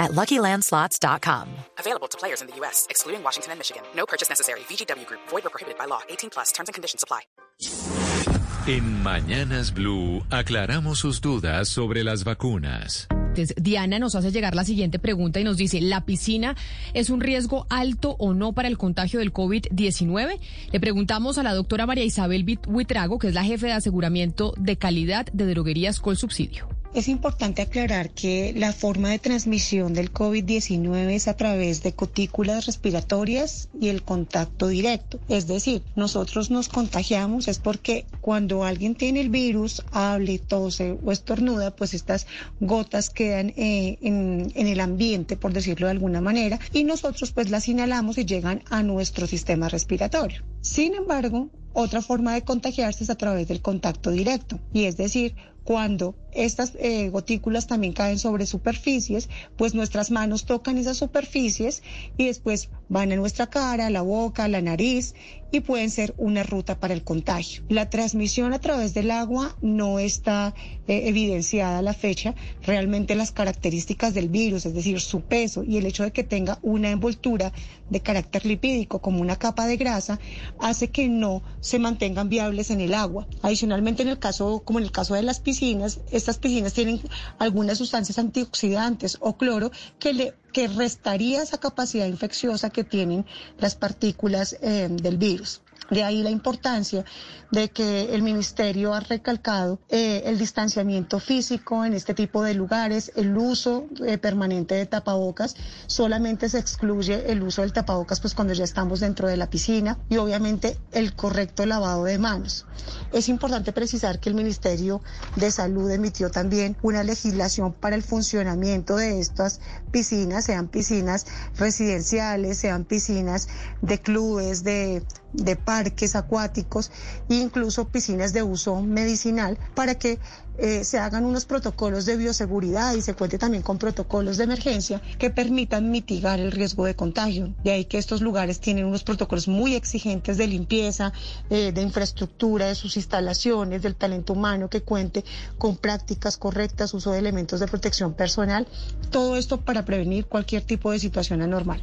at LuckyLandSlots.com. Available to players in the U.S., excluding Washington and Michigan. No purchase necessary. VGW Group. Void or prohibited by law. 18 plus. Terms and conditions apply. En Mañanas Blue aclaramos sus dudas sobre las vacunas. Entonces, Diana nos hace llegar la siguiente pregunta y nos dice, ¿la piscina es un riesgo alto o no para el contagio del COVID-19? Le preguntamos a la doctora María Isabel Huitrago, que es la jefe de aseguramiento de calidad de droguerías con subsidio. Es importante aclarar que la forma de transmisión del COVID-19 es a través de cutículas respiratorias y el contacto directo. Es decir, nosotros nos contagiamos es porque cuando alguien tiene el virus, hable, tose o estornuda, pues estas gotas quedan eh, en, en el ambiente, por decirlo de alguna manera, y nosotros pues las inhalamos y llegan a nuestro sistema respiratorio. Sin embargo, otra forma de contagiarse es a través del contacto directo, y es decir, cuando estas eh, gotículas también caen sobre superficies, pues nuestras manos tocan esas superficies y después van a nuestra cara, la boca, la nariz y pueden ser una ruta para el contagio. La transmisión a través del agua no está eh, evidenciada a la fecha. Realmente las características del virus, es decir, su peso y el hecho de que tenga una envoltura de carácter lipídico como una capa de grasa, hace que no se mantengan viables en el agua. Adicionalmente, en el caso, como en el caso de las piscinas, estas piscinas tienen algunas sustancias antioxidantes o cloro que le que restaría esa capacidad infecciosa que tienen las partículas eh, del virus. De ahí la importancia de que el ministerio ha recalcado eh, el distanciamiento físico en este tipo de lugares, el uso eh, permanente de tapabocas. Solamente se excluye el uso del tapabocas pues cuando ya estamos dentro de la piscina y obviamente el correcto lavado de manos. Es importante precisar que el Ministerio de Salud emitió también una legislación para el funcionamiento de estas piscinas, sean piscinas residenciales, sean piscinas de clubes, de de parques acuáticos e incluso piscinas de uso medicinal para que eh, se hagan unos protocolos de bioseguridad y se cuente también con protocolos de emergencia que permitan mitigar el riesgo de contagio. De ahí que estos lugares tienen unos protocolos muy exigentes de limpieza, eh, de infraestructura, de sus instalaciones, del talento humano que cuente con prácticas correctas, uso de elementos de protección personal. Todo esto para prevenir cualquier tipo de situación anormal.